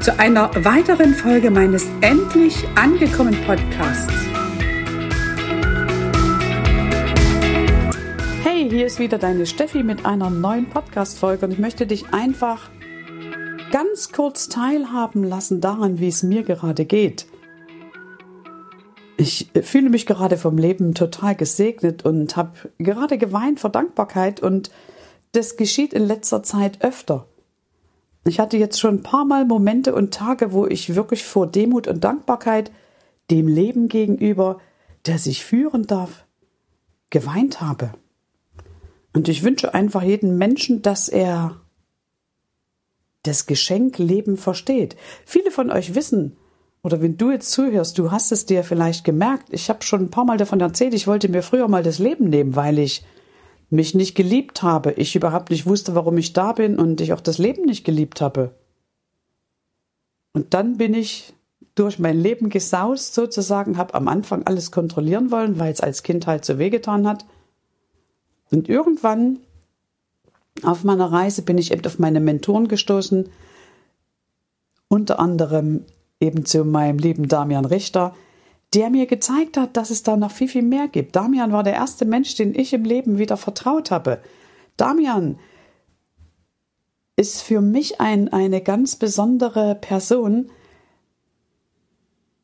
zu einer weiteren Folge meines Endlich angekommen Podcasts. Hey, hier ist wieder deine Steffi mit einer neuen Podcast-Folge und ich möchte dich einfach ganz kurz teilhaben lassen daran, wie es mir gerade geht. Ich fühle mich gerade vom Leben total gesegnet und habe gerade geweint vor Dankbarkeit und das geschieht in letzter Zeit öfter. Ich hatte jetzt schon ein paar Mal Momente und Tage, wo ich wirklich vor Demut und Dankbarkeit dem Leben gegenüber, das ich führen darf, geweint habe. Und ich wünsche einfach jedem Menschen, dass er das Geschenk Leben versteht. Viele von euch wissen, oder wenn du jetzt zuhörst, du hast es dir vielleicht gemerkt, ich habe schon ein paar Mal davon erzählt, ich wollte mir früher mal das Leben nehmen, weil ich mich nicht geliebt habe, ich überhaupt nicht wusste, warum ich da bin und ich auch das Leben nicht geliebt habe. Und dann bin ich durch mein Leben gesaust sozusagen, habe am Anfang alles kontrollieren wollen, weil es als Kind halt so wehgetan hat. Und irgendwann auf meiner Reise bin ich eben auf meine Mentoren gestoßen, unter anderem eben zu meinem lieben Damian Richter, der mir gezeigt hat, dass es da noch viel, viel mehr gibt. Damian war der erste Mensch, den ich im Leben wieder vertraut habe. Damian ist für mich ein, eine ganz besondere Person.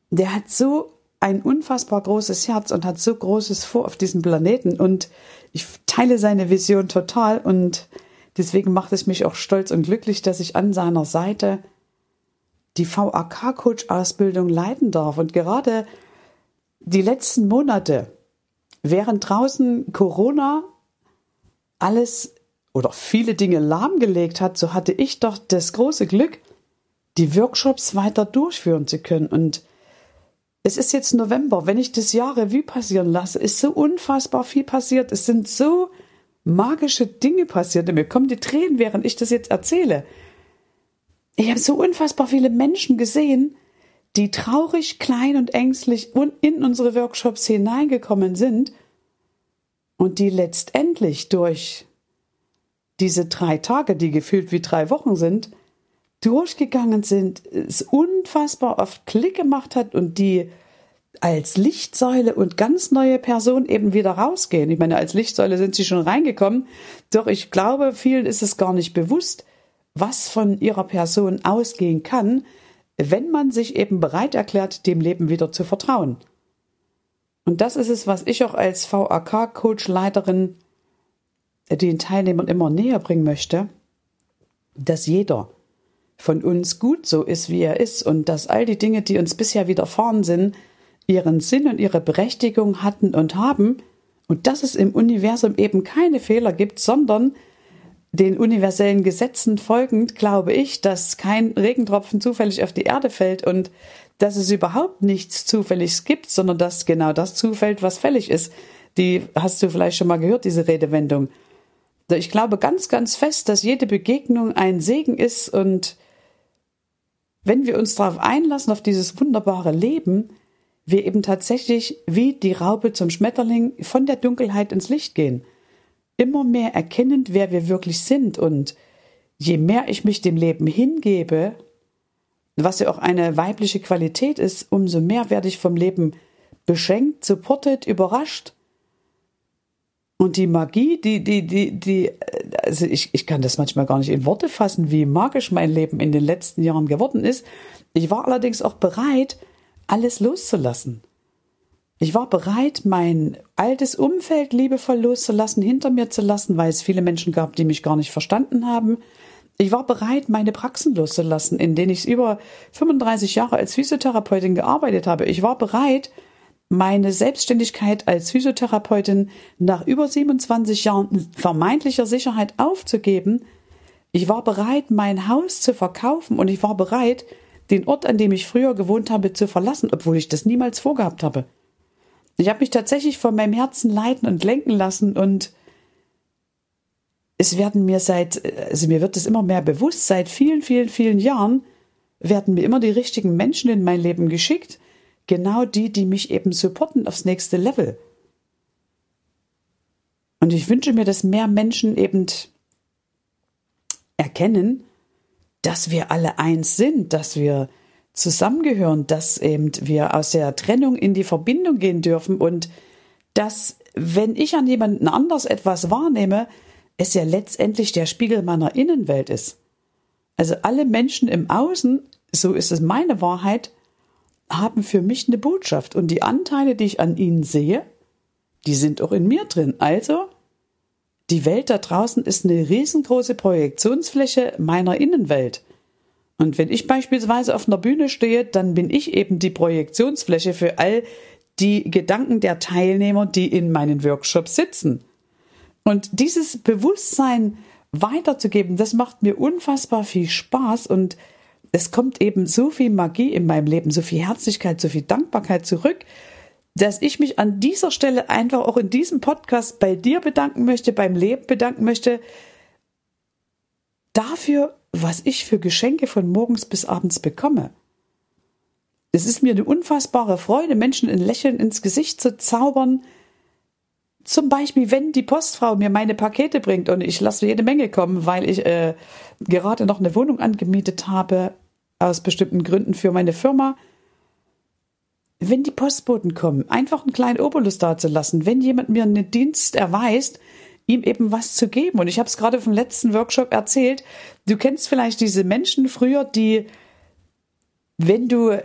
Der hat so ein unfassbar großes Herz und hat so großes vor auf diesem Planeten und ich teile seine Vision total und deswegen macht es mich auch stolz und glücklich, dass ich an seiner Seite die VAK-Coach-Ausbildung leiten darf und gerade die letzten Monate, während draußen Corona alles oder viele Dinge lahmgelegt hat, so hatte ich doch das große Glück, die Workshops weiter durchführen zu können. Und es ist jetzt November, wenn ich das Jahr Revue passieren lasse, ist so unfassbar viel passiert. Es sind so magische Dinge passiert. Und mir kommen die Tränen, während ich das jetzt erzähle. Ich habe so unfassbar viele Menschen gesehen, die traurig, klein und ängstlich in unsere Workshops hineingekommen sind und die letztendlich durch diese drei Tage, die gefühlt wie drei Wochen sind, durchgegangen sind, es unfassbar oft Klick gemacht hat und die als Lichtsäule und ganz neue Person eben wieder rausgehen. Ich meine, als Lichtsäule sind sie schon reingekommen, doch ich glaube, vielen ist es gar nicht bewusst, was von ihrer Person ausgehen kann, wenn man sich eben bereit erklärt, dem Leben wieder zu vertrauen. Und das ist es, was ich auch als VAK-Coach-Leiterin den Teilnehmern immer näher bringen möchte, dass jeder von uns gut so ist, wie er ist und dass all die Dinge, die uns bisher widerfahren sind, ihren Sinn und ihre Berechtigung hatten und haben und dass es im Universum eben keine Fehler gibt, sondern den universellen Gesetzen folgend glaube ich, dass kein Regentropfen zufällig auf die Erde fällt und dass es überhaupt nichts Zufälliges gibt, sondern dass genau das zufällt, was fällig ist. Die hast du vielleicht schon mal gehört, diese Redewendung. Ich glaube ganz, ganz fest, dass jede Begegnung ein Segen ist und wenn wir uns darauf einlassen, auf dieses wunderbare Leben, wir eben tatsächlich wie die Raupe zum Schmetterling von der Dunkelheit ins Licht gehen. Immer mehr erkennend, wer wir wirklich sind und je mehr ich mich dem Leben hingebe, was ja auch eine weibliche Qualität ist, umso mehr werde ich vom Leben beschenkt, supportet, überrascht. Und die Magie, die, die, die, die, also ich, ich kann das manchmal gar nicht in Worte fassen, wie magisch mein Leben in den letzten Jahren geworden ist. Ich war allerdings auch bereit, alles loszulassen. Ich war bereit, mein altes Umfeld liebevoll loszulassen, hinter mir zu lassen, weil es viele Menschen gab, die mich gar nicht verstanden haben. Ich war bereit, meine Praxen loszulassen, in denen ich über 35 Jahre als Physiotherapeutin gearbeitet habe. Ich war bereit, meine Selbstständigkeit als Physiotherapeutin nach über 27 Jahren vermeintlicher Sicherheit aufzugeben. Ich war bereit, mein Haus zu verkaufen und ich war bereit, den Ort, an dem ich früher gewohnt habe, zu verlassen, obwohl ich das niemals vorgehabt habe. Ich habe mich tatsächlich von meinem Herzen leiten und lenken lassen und es werden mir seit, also mir wird es immer mehr bewusst, seit vielen, vielen, vielen Jahren werden mir immer die richtigen Menschen in mein Leben geschickt, genau die, die mich eben supporten aufs nächste Level. Und ich wünsche mir, dass mehr Menschen eben erkennen, dass wir alle eins sind, dass wir zusammengehören, dass eben wir aus der Trennung in die Verbindung gehen dürfen und dass, wenn ich an jemanden anders etwas wahrnehme, es ja letztendlich der Spiegel meiner Innenwelt ist. Also alle Menschen im Außen, so ist es meine Wahrheit, haben für mich eine Botschaft und die Anteile, die ich an ihnen sehe, die sind auch in mir drin. Also die Welt da draußen ist eine riesengroße Projektionsfläche meiner Innenwelt. Und wenn ich beispielsweise auf einer Bühne stehe, dann bin ich eben die Projektionsfläche für all die Gedanken der Teilnehmer, die in meinen Workshops sitzen. Und dieses Bewusstsein weiterzugeben, das macht mir unfassbar viel Spaß und es kommt eben so viel Magie in meinem Leben, so viel Herzlichkeit, so viel Dankbarkeit zurück, dass ich mich an dieser Stelle einfach auch in diesem Podcast bei dir bedanken möchte, beim Leben bedanken möchte, dafür, was ich für Geschenke von morgens bis abends bekomme. Es ist mir eine unfassbare Freude, Menschen ein Lächeln ins Gesicht zu zaubern. Zum Beispiel, wenn die Postfrau mir meine Pakete bringt und ich lasse jede Menge kommen, weil ich äh, gerade noch eine Wohnung angemietet habe, aus bestimmten Gründen für meine Firma wenn die Postboten kommen, einfach einen kleinen Obolus dazulassen, wenn jemand mir einen Dienst erweist, ihm eben was zu geben. Und ich habe es gerade vom letzten Workshop erzählt. Du kennst vielleicht diese Menschen früher, die, wenn du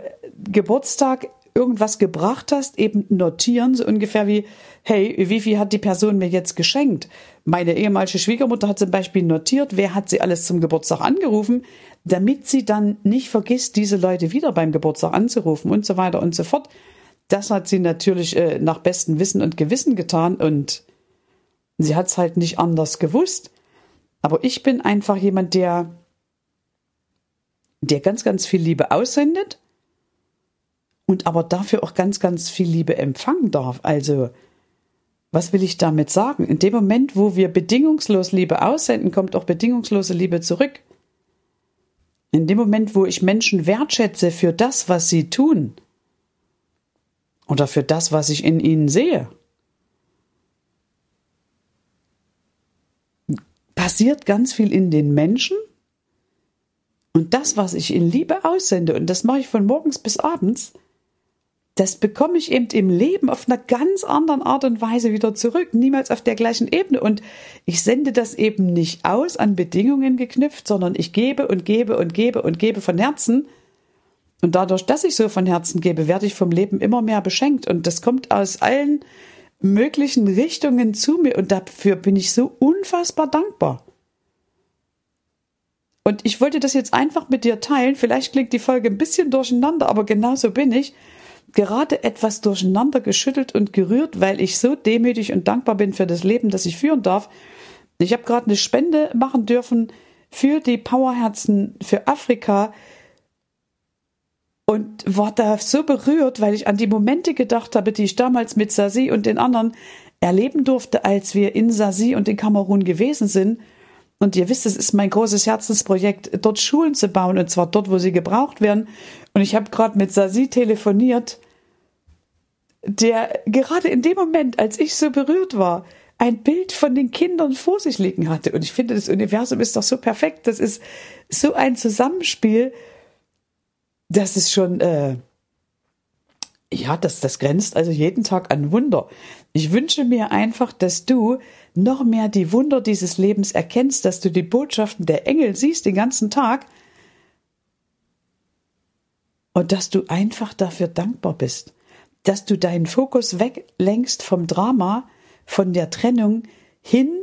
Geburtstag irgendwas gebracht hast, eben notieren, so ungefähr wie, hey, wie viel hat die Person mir jetzt geschenkt? Meine ehemalige Schwiegermutter hat zum Beispiel notiert, wer hat sie alles zum Geburtstag angerufen, damit sie dann nicht vergisst, diese Leute wieder beim Geburtstag anzurufen und so weiter und so fort. Das hat sie natürlich äh, nach bestem Wissen und Gewissen getan und sie hat es halt nicht anders gewusst. Aber ich bin einfach jemand, der, der ganz, ganz viel Liebe aussendet und aber dafür auch ganz, ganz viel Liebe empfangen darf. Also, was will ich damit sagen? In dem Moment, wo wir bedingungslos Liebe aussenden, kommt auch bedingungslose Liebe zurück. In dem Moment, wo ich Menschen wertschätze für das, was sie tun oder für das, was ich in ihnen sehe, passiert ganz viel in den Menschen. Und das, was ich in Liebe aussende, und das mache ich von morgens bis abends, das bekomme ich eben im Leben auf einer ganz anderen Art und Weise wieder zurück, niemals auf der gleichen Ebene. Und ich sende das eben nicht aus an Bedingungen geknüpft, sondern ich gebe und gebe und gebe und gebe von Herzen. Und dadurch, dass ich so von Herzen gebe, werde ich vom Leben immer mehr beschenkt. Und das kommt aus allen möglichen Richtungen zu mir. Und dafür bin ich so unfassbar dankbar. Und ich wollte das jetzt einfach mit dir teilen. Vielleicht klingt die Folge ein bisschen durcheinander, aber genauso bin ich gerade etwas durcheinander geschüttelt und gerührt, weil ich so demütig und dankbar bin für das Leben, das ich führen darf. Ich habe gerade eine Spende machen dürfen für die Powerherzen für Afrika. Und war da so berührt, weil ich an die Momente gedacht habe, die ich damals mit Sasi und den anderen erleben durfte, als wir in Sasi und in Kamerun gewesen sind. Und ihr wisst, es ist mein großes Herzensprojekt, dort Schulen zu bauen, und zwar dort, wo sie gebraucht werden. Und ich habe gerade mit Sasi telefoniert, der gerade in dem Moment, als ich so berührt war, ein Bild von den Kindern vor sich liegen hatte. Und ich finde, das Universum ist doch so perfekt. Das ist so ein Zusammenspiel das ist schon, äh, ja, das, das grenzt also jeden Tag an Wunder. Ich wünsche mir einfach, dass du noch mehr die Wunder dieses Lebens erkennst, dass du die Botschaften der Engel siehst den ganzen Tag und dass du einfach dafür dankbar bist, dass du deinen Fokus weglenkst vom Drama, von der Trennung hin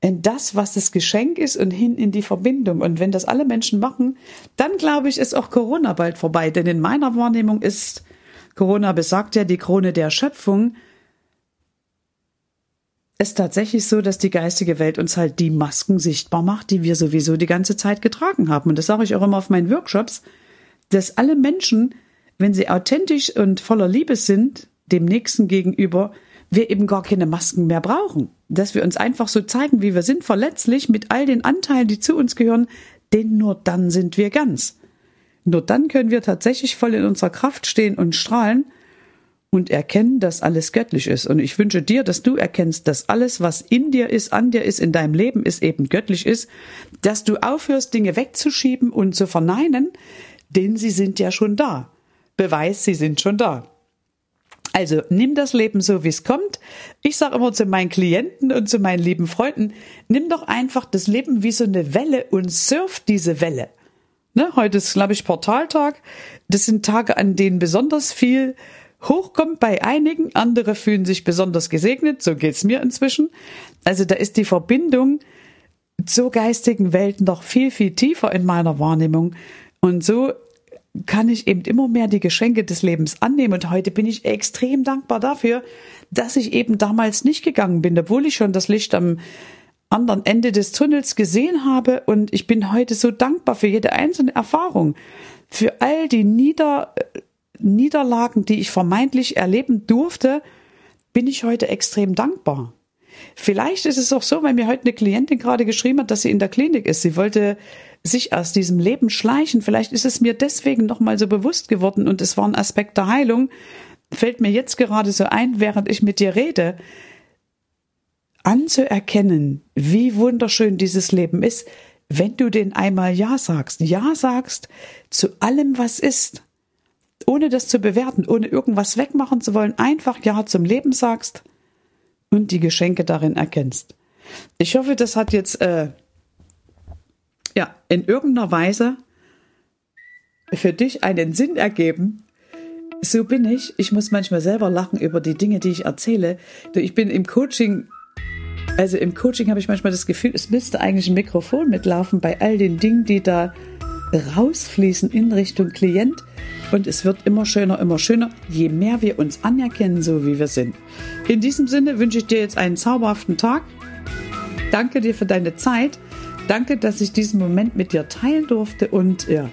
in das, was das Geschenk ist und hin in die Verbindung. Und wenn das alle Menschen machen, dann glaube ich, ist auch Corona bald vorbei. Denn in meiner Wahrnehmung ist Corona besagt ja die Krone der Schöpfung. Ist tatsächlich so, dass die geistige Welt uns halt die Masken sichtbar macht, die wir sowieso die ganze Zeit getragen haben. Und das sage ich auch immer auf meinen Workshops, dass alle Menschen, wenn sie authentisch und voller Liebe sind, dem Nächsten gegenüber, wir eben gar keine Masken mehr brauchen. Dass wir uns einfach so zeigen, wie wir sind, verletzlich mit all den Anteilen, die zu uns gehören, denn nur dann sind wir ganz. Nur dann können wir tatsächlich voll in unserer Kraft stehen und strahlen und erkennen, dass alles göttlich ist. Und ich wünsche dir, dass du erkennst, dass alles, was in dir ist, an dir ist, in deinem Leben ist, eben göttlich ist, dass du aufhörst, Dinge wegzuschieben und zu verneinen, denn sie sind ja schon da. Beweis, sie sind schon da. Also nimm das Leben so, wie es kommt. Ich sage immer zu meinen Klienten und zu meinen lieben Freunden, nimm doch einfach das Leben wie so eine Welle und surf diese Welle. Ne, heute ist, glaube ich, Portaltag. Das sind Tage, an denen besonders viel hochkommt bei einigen. Andere fühlen sich besonders gesegnet. So geht's mir inzwischen. Also da ist die Verbindung zur geistigen Welt noch viel, viel tiefer in meiner Wahrnehmung. Und so kann ich eben immer mehr die Geschenke des Lebens annehmen. Und heute bin ich extrem dankbar dafür, dass ich eben damals nicht gegangen bin, obwohl ich schon das Licht am anderen Ende des Tunnels gesehen habe. Und ich bin heute so dankbar für jede einzelne Erfahrung, für all die Nieder Niederlagen, die ich vermeintlich erleben durfte, bin ich heute extrem dankbar. Vielleicht ist es auch so, weil mir heute eine Klientin gerade geschrieben hat, dass sie in der Klinik ist. Sie wollte sich aus diesem Leben schleichen. Vielleicht ist es mir deswegen nochmal so bewusst geworden und es war ein Aspekt der Heilung. Fällt mir jetzt gerade so ein, während ich mit dir rede, anzuerkennen, wie wunderschön dieses Leben ist, wenn du den einmal Ja sagst. Ja sagst zu allem, was ist. Ohne das zu bewerten, ohne irgendwas wegmachen zu wollen, einfach Ja zum Leben sagst und die Geschenke darin erkennst. Ich hoffe, das hat jetzt äh, ja, in irgendeiner Weise für dich einen Sinn ergeben. So bin ich. Ich muss manchmal selber lachen über die Dinge, die ich erzähle. Ich bin im Coaching, also im Coaching habe ich manchmal das Gefühl, es müsste eigentlich ein Mikrofon mitlaufen bei all den Dingen, die da rausfließen in Richtung Klient. Und es wird immer schöner, immer schöner, je mehr wir uns anerkennen, so wie wir sind. In diesem Sinne wünsche ich dir jetzt einen zauberhaften Tag. Danke dir für deine Zeit. Danke, dass ich diesen Moment mit dir teilen durfte und ja,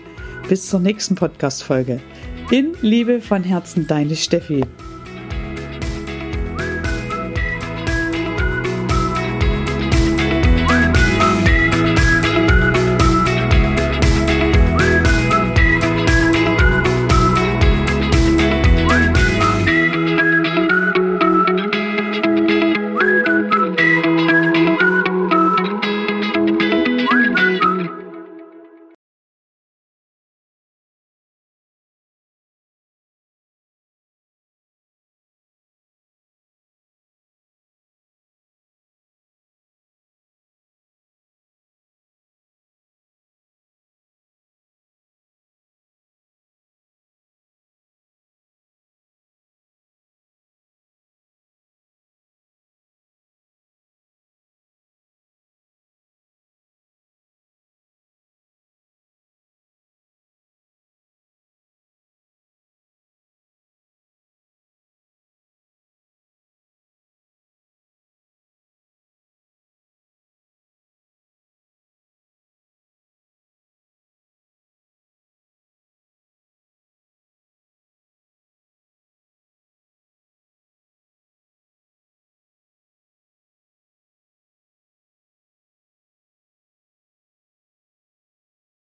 bis zur nächsten Podcast-Folge. In Liebe von Herzen, deine Steffi.